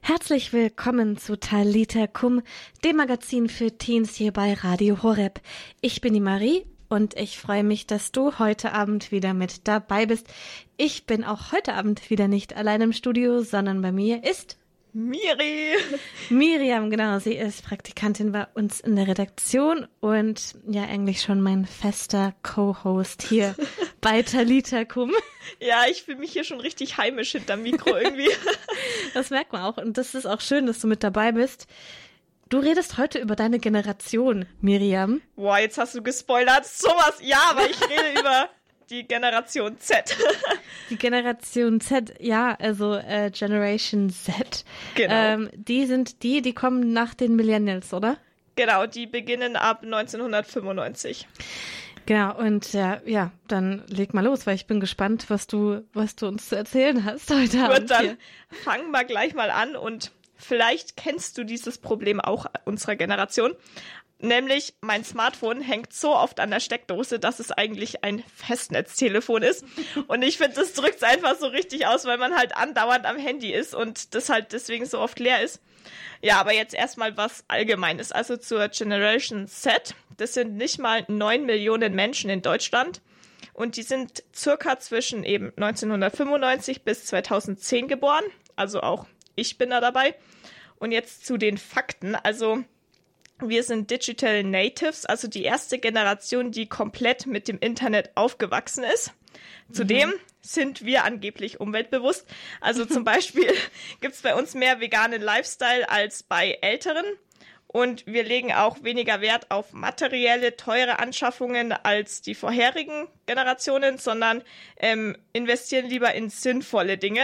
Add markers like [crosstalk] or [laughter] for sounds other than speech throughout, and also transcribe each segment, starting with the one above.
Herzlich willkommen zu Talita Kum, dem Magazin für Teens hier bei Radio Horeb. Ich bin die Marie und ich freue mich, dass du heute Abend wieder mit dabei bist. Ich bin auch heute Abend wieder nicht allein im Studio, sondern bei mir ist Miri. Miriam, genau. Sie ist Praktikantin bei uns in der Redaktion und ja, eigentlich schon mein fester Co-Host hier [laughs] bei Talita Kum. Ja, ich fühle mich hier schon richtig heimisch hinterm Mikro irgendwie. [laughs] das merkt man auch und das ist auch schön, dass du mit dabei bist. Du redest heute über deine Generation, Miriam. Boah, jetzt hast du gespoilert. Sowas, ja, aber ich rede [laughs] über die Generation Z. die Generation Z, ja, also äh, Generation Z. Genau. Ähm, die sind die, die kommen nach den Millennials, oder? Genau, die beginnen ab 1995. Genau, und äh, ja, dann leg mal los, weil ich bin gespannt, was du, was du uns zu erzählen hast heute Gut, Abend. dann fangen wir gleich mal an und vielleicht kennst du dieses Problem auch unserer Generation. Nämlich mein Smartphone hängt so oft an der Steckdose, dass es eigentlich ein Festnetztelefon ist. Und ich finde, das drückt es einfach so richtig aus, weil man halt andauernd am Handy ist und das halt deswegen so oft leer ist. Ja, aber jetzt erstmal was Allgemeines. Also zur Generation Z. Das sind nicht mal neun Millionen Menschen in Deutschland. Und die sind circa zwischen eben 1995 bis 2010 geboren. Also auch ich bin da dabei. Und jetzt zu den Fakten. Also wir sind Digital Natives, also die erste Generation, die komplett mit dem Internet aufgewachsen ist. Zudem mhm. sind wir angeblich umweltbewusst. Also zum [laughs] Beispiel [laughs] gibt es bei uns mehr veganen Lifestyle als bei Älteren. Und wir legen auch weniger Wert auf materielle, teure Anschaffungen als die vorherigen Generationen, sondern ähm, investieren lieber in sinnvolle Dinge.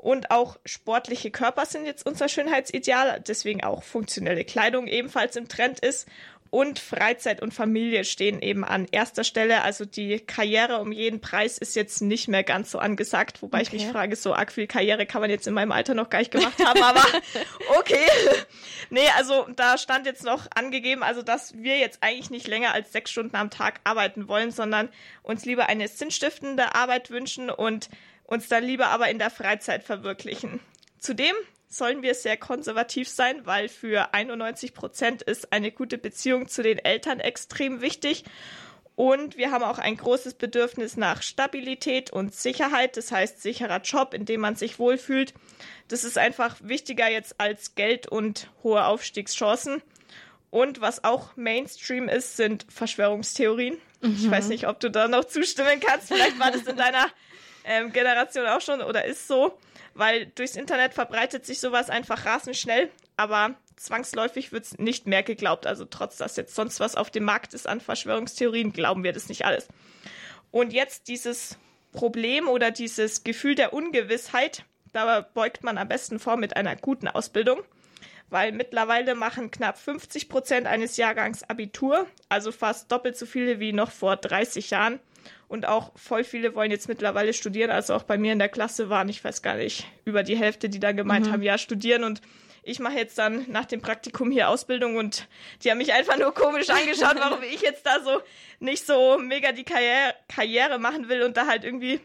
Und auch sportliche Körper sind jetzt unser Schönheitsideal, deswegen auch funktionelle Kleidung ebenfalls im Trend ist. Und Freizeit und Familie stehen eben an erster Stelle. Also die Karriere um jeden Preis ist jetzt nicht mehr ganz so angesagt, wobei okay. ich mich frage, so arg viel Karriere kann man jetzt in meinem Alter noch gar nicht gemacht haben, aber [laughs] okay. nee, also da stand jetzt noch angegeben, also dass wir jetzt eigentlich nicht länger als sechs Stunden am Tag arbeiten wollen, sondern uns lieber eine sinnstiftende Arbeit wünschen und uns dann lieber aber in der Freizeit verwirklichen. Zudem sollen wir sehr konservativ sein, weil für 91 Prozent ist eine gute Beziehung zu den Eltern extrem wichtig. Und wir haben auch ein großes Bedürfnis nach Stabilität und Sicherheit, das heißt sicherer Job, in dem man sich wohlfühlt. Das ist einfach wichtiger jetzt als Geld und hohe Aufstiegschancen. Und was auch Mainstream ist, sind Verschwörungstheorien. Mhm. Ich weiß nicht, ob du da noch zustimmen kannst. Vielleicht war das in deiner ähm, Generation auch schon oder ist so, weil durchs Internet verbreitet sich sowas einfach rasend schnell, aber zwangsläufig wird es nicht mehr geglaubt. Also trotz dass jetzt sonst was auf dem Markt ist an Verschwörungstheorien, glauben wir das nicht alles. Und jetzt dieses Problem oder dieses Gefühl der Ungewissheit, da beugt man am besten vor mit einer guten Ausbildung, weil mittlerweile machen knapp 50 Prozent eines Jahrgangs Abitur, also fast doppelt so viele wie noch vor 30 Jahren. Und auch voll viele wollen jetzt mittlerweile studieren. Also auch bei mir in der Klasse waren, ich weiß gar nicht, über die Hälfte, die da gemeint mhm. haben, ja, studieren. Und ich mache jetzt dann nach dem Praktikum hier Ausbildung und die haben mich einfach nur komisch [laughs] angeschaut, warum ich jetzt da so nicht so mega die Karriere, Karriere machen will und da halt irgendwie,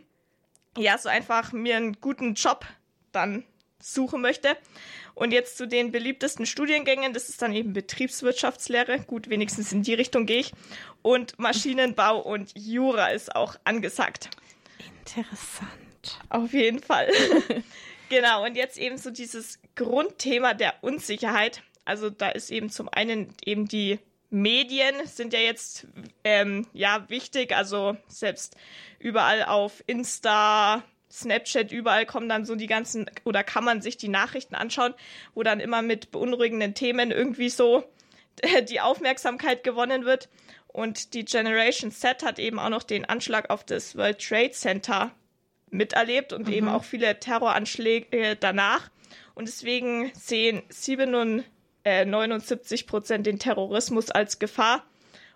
ja, so einfach mir einen guten Job dann suchen möchte. Und jetzt zu den beliebtesten Studiengängen, das ist dann eben Betriebswirtschaftslehre. Gut, wenigstens in die Richtung gehe ich. Und Maschinenbau und Jura ist auch angesagt. Interessant. Auf jeden Fall. [laughs] genau, und jetzt eben so dieses Grundthema der Unsicherheit. Also da ist eben zum einen eben die Medien sind ja jetzt ähm, ja wichtig, also selbst überall auf Insta, Snapchat, überall kommen dann so die ganzen, oder kann man sich die Nachrichten anschauen, wo dann immer mit beunruhigenden Themen irgendwie so die Aufmerksamkeit gewonnen wird. Und die Generation Z hat eben auch noch den Anschlag auf das World Trade Center miterlebt und mhm. eben auch viele Terroranschläge danach. Und deswegen sehen 79 äh, Prozent den Terrorismus als Gefahr.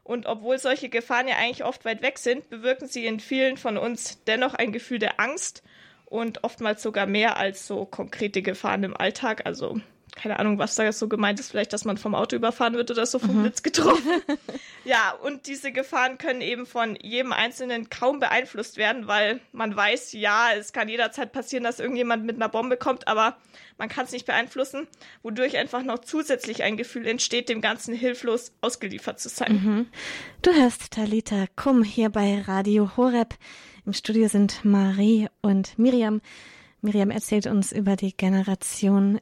Und obwohl solche Gefahren ja eigentlich oft weit weg sind, bewirken sie in vielen von uns dennoch ein Gefühl der Angst und oftmals sogar mehr als so konkrete Gefahren im Alltag. Also keine Ahnung, was da so gemeint ist, vielleicht, dass man vom Auto überfahren wird oder so vom mhm. Blitz getroffen. [laughs] ja, und diese Gefahren können eben von jedem Einzelnen kaum beeinflusst werden, weil man weiß, ja, es kann jederzeit passieren, dass irgendjemand mit einer Bombe kommt, aber man kann es nicht beeinflussen, wodurch einfach noch zusätzlich ein Gefühl entsteht, dem Ganzen hilflos ausgeliefert zu sein. Mhm. Du hörst Talita Kum hier bei Radio Horeb. Im Studio sind Marie und Miriam. Miriam erzählt uns über die Generation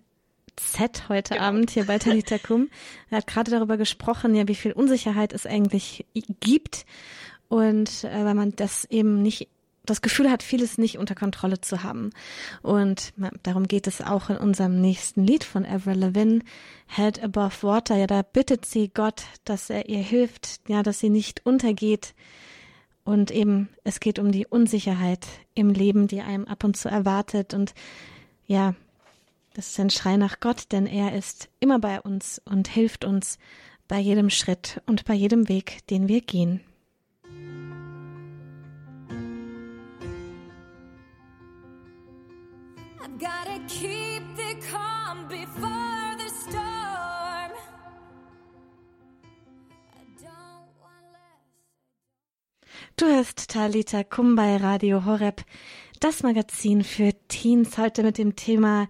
Z heute genau. Abend hier bei Talita [laughs] Kum. Er hat gerade darüber gesprochen, ja, wie viel Unsicherheit es eigentlich gibt und äh, weil man das eben nicht das Gefühl hat, vieles nicht unter Kontrolle zu haben. Und darum geht es auch in unserem nächsten Lied von Avril Lavigne, Head Above Water. Ja, da bittet sie Gott, dass er ihr hilft, ja, dass sie nicht untergeht. Und eben, es geht um die Unsicherheit im Leben, die einem ab und zu erwartet. Und ja, das ist ein Schrei nach Gott, denn er ist immer bei uns und hilft uns bei jedem Schritt und bei jedem Weg, den wir gehen. Du hörst Talita Kum bei Radio Horeb, das Magazin für Teens, heute mit dem Thema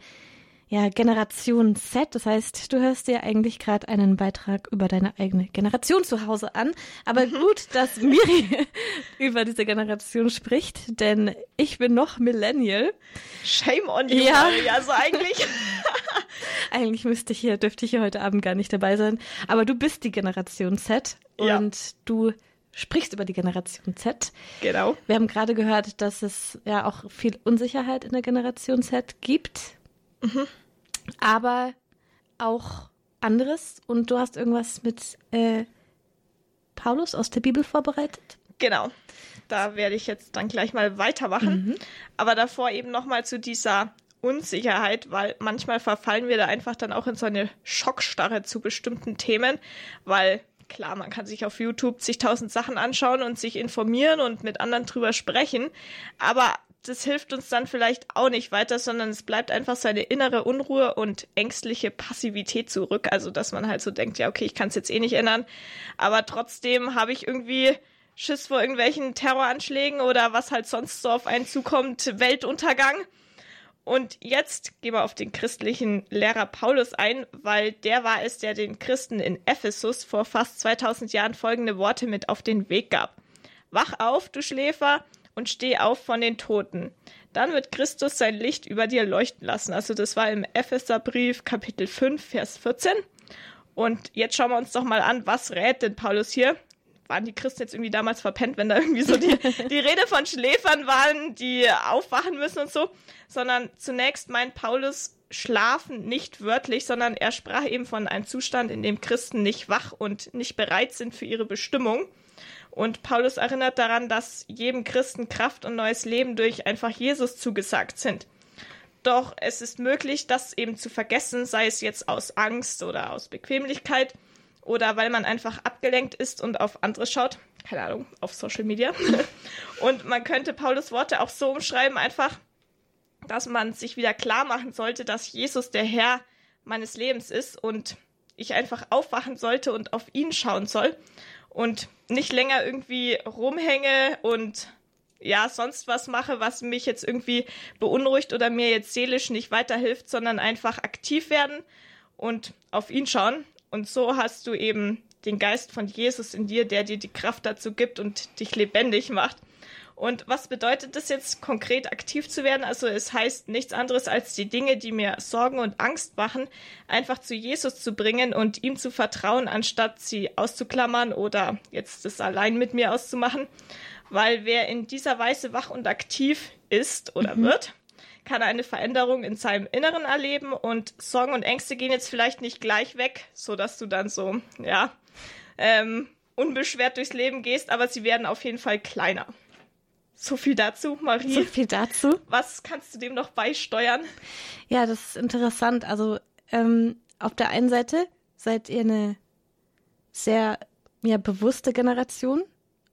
ja, Generation Z. Das heißt, du hörst dir eigentlich gerade einen Beitrag über deine eigene Generation zu Hause an. Aber mhm. gut, dass Miri [laughs] über diese Generation spricht, denn ich bin noch Millennial. Shame on you, ja. Maria, also eigentlich. [laughs] eigentlich müsste ich hier, dürfte ich hier heute Abend gar nicht dabei sein. Aber du bist die Generation Z ja. und du sprichst über die Generation Z. Genau. Wir haben gerade gehört, dass es ja auch viel Unsicherheit in der Generation Z gibt. Mhm. Aber auch anderes. Und du hast irgendwas mit äh, Paulus aus der Bibel vorbereitet? Genau. Da werde ich jetzt dann gleich mal weitermachen. Mhm. Aber davor eben nochmal zu dieser Unsicherheit, weil manchmal verfallen wir da einfach dann auch in so eine Schockstarre zu bestimmten Themen, weil klar, man kann sich auf YouTube zigtausend Sachen anschauen und sich informieren und mit anderen drüber sprechen, aber das hilft uns dann vielleicht auch nicht weiter, sondern es bleibt einfach seine innere Unruhe und ängstliche Passivität zurück. Also, dass man halt so denkt, ja, okay, ich kann es jetzt eh nicht ändern, aber trotzdem habe ich irgendwie Schiss vor irgendwelchen Terroranschlägen oder was halt sonst so auf einen zukommt, Weltuntergang. Und jetzt gehen wir auf den christlichen Lehrer Paulus ein, weil der war es, der den Christen in Ephesus vor fast 2000 Jahren folgende Worte mit auf den Weg gab. Wach auf, du Schläfer, und steh auf von den Toten. Dann wird Christus sein Licht über dir leuchten lassen. Also das war im Epheserbrief Kapitel 5, Vers 14. Und jetzt schauen wir uns doch mal an, was rät denn Paulus hier? Waren die Christen jetzt irgendwie damals verpennt, wenn da irgendwie so die, [laughs] die Rede von Schläfern waren, die aufwachen müssen und so? Sondern zunächst meint Paulus schlafen nicht wörtlich, sondern er sprach eben von einem Zustand, in dem Christen nicht wach und nicht bereit sind für ihre Bestimmung. Und Paulus erinnert daran, dass jedem Christen Kraft und neues Leben durch einfach Jesus zugesagt sind. Doch es ist möglich, das eben zu vergessen, sei es jetzt aus Angst oder aus Bequemlichkeit oder weil man einfach abgelenkt ist und auf andere schaut. Keine Ahnung, auf Social Media. [laughs] und man könnte Paulus Worte auch so umschreiben, einfach, dass man sich wieder klar machen sollte, dass Jesus der Herr meines Lebens ist und ich einfach aufwachen sollte und auf ihn schauen soll und nicht länger irgendwie rumhänge und ja, sonst was mache, was mich jetzt irgendwie beunruhigt oder mir jetzt seelisch nicht weiterhilft, sondern einfach aktiv werden und auf ihn schauen. Und so hast du eben den Geist von Jesus in dir, der dir die Kraft dazu gibt und dich lebendig macht. Und was bedeutet das jetzt konkret aktiv zu werden? Also es heißt nichts anderes als die Dinge, die mir Sorgen und Angst machen, einfach zu Jesus zu bringen und ihm zu vertrauen, anstatt sie auszuklammern oder jetzt das allein mit mir auszumachen. Weil wer in dieser Weise wach und aktiv ist oder mhm. wird, kann eine Veränderung in seinem Inneren erleben und Sorgen und Ängste gehen jetzt vielleicht nicht gleich weg, so dass du dann so, ja, ähm, unbeschwert durchs Leben gehst, aber sie werden auf jeden Fall kleiner. So viel dazu, Marie. So viel dazu. Was kannst du dem noch beisteuern? Ja, das ist interessant. Also ähm, auf der einen Seite seid ihr eine sehr ja, bewusste Generation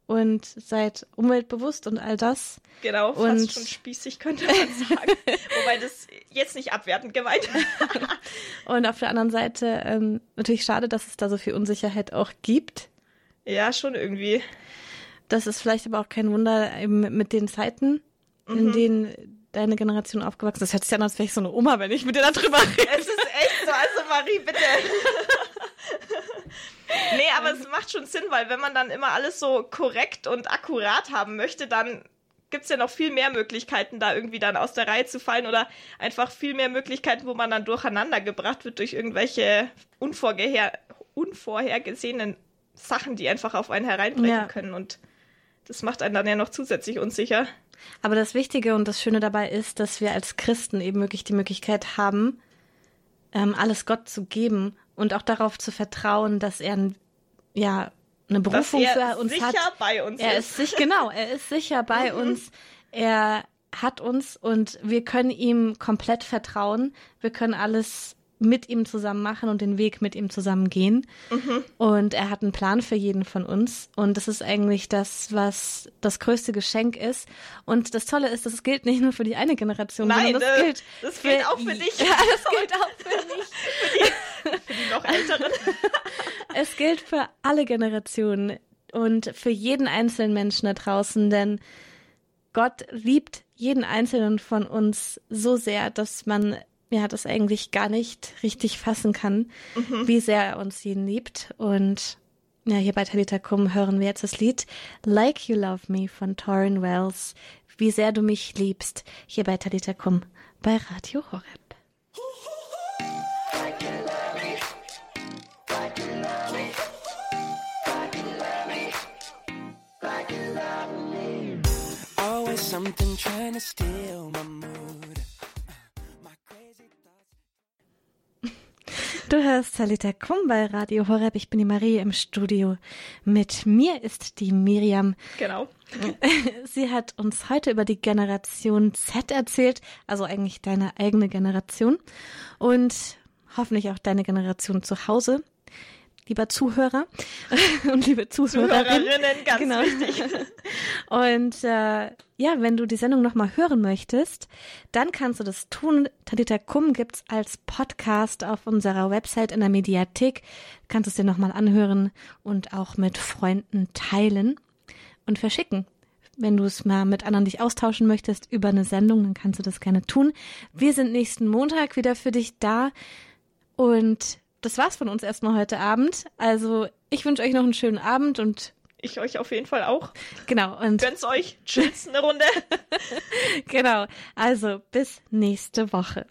und seid umweltbewusst und all das. Genau, fast und schon spießig könnte man [laughs] sagen. Wobei das jetzt nicht abwertend gemeint. [laughs] und auf der anderen Seite ähm, natürlich schade, dass es da so viel Unsicherheit auch gibt. Ja, schon irgendwie. Das ist vielleicht aber auch kein Wunder eben mit den Zeiten, mhm. in denen deine Generation aufgewachsen ist. Das hört sich an, als wäre ich so eine Oma, wenn ich mit dir darüber rede. Es ist echt so, also Marie, bitte. [laughs] nee, aber es macht schon Sinn, weil wenn man dann immer alles so korrekt und akkurat haben möchte, dann gibt es ja noch viel mehr Möglichkeiten, da irgendwie dann aus der Reihe zu fallen oder einfach viel mehr Möglichkeiten, wo man dann durcheinander gebracht wird durch irgendwelche unvorher unvorhergesehenen Sachen, die einfach auf einen hereinbrechen ja. können. Und das macht einen dann ja noch zusätzlich unsicher. Aber das Wichtige und das Schöne dabei ist, dass wir als Christen eben wirklich die Möglichkeit haben, ähm, alles Gott zu geben und auch darauf zu vertrauen, dass er ja eine Berufung für uns sicher hat. bei uns er ist. sich genau, er ist sicher bei mhm. uns. Er hat uns und wir können ihm komplett vertrauen. Wir können alles mit ihm zusammen machen und den Weg mit ihm zusammen gehen. Mhm. Und er hat einen Plan für jeden von uns. Und das ist eigentlich das, was das größte Geschenk ist. Und das Tolle ist, das gilt nicht nur für die eine Generation, Nein, sondern das äh, gilt, das gilt für, auch für dich. [laughs] Ja, das gilt auch für mich. [laughs] für, die, für die noch Älteren. [laughs] es gilt für alle Generationen und für jeden einzelnen Menschen da draußen, denn Gott liebt jeden einzelnen von uns so sehr, dass man ja das eigentlich gar nicht richtig fassen kann, mhm. wie sehr er uns jeden liebt. Und ja, hier bei Talita Kum hören wir jetzt das Lied Like You Love Me von Torrin Wells. Wie sehr du mich liebst. Hier bei Talita Kum bei Radio Horeb. Something trying to steal my mood. Du hörst Salita Kum bei Radio Horeb. Ich bin die Marie im Studio. Mit mir ist die Miriam. Genau. [laughs] Sie hat uns heute über die Generation Z erzählt, also eigentlich deine eigene Generation und hoffentlich auch deine Generation zu Hause lieber Zuhörer [laughs] und liebe Zuhörerinnen. Zuhörerinnen, ganz genau. wichtig. [laughs] Und äh, ja, wenn du die Sendung nochmal hören möchtest, dann kannst du das tun. Tadita Kum gibt's als Podcast auf unserer Website in der Mediathek. Du kannst es dir nochmal anhören und auch mit Freunden teilen und verschicken. Wenn du es mal mit anderen dich austauschen möchtest über eine Sendung, dann kannst du das gerne tun. Wir sind nächsten Montag wieder für dich da und das war's von uns erstmal heute Abend. Also ich wünsche euch noch einen schönen Abend und ich euch auf jeden Fall auch. Genau. Und Gönn's euch. Tschüss, eine Runde. [laughs] genau. Also bis nächste Woche.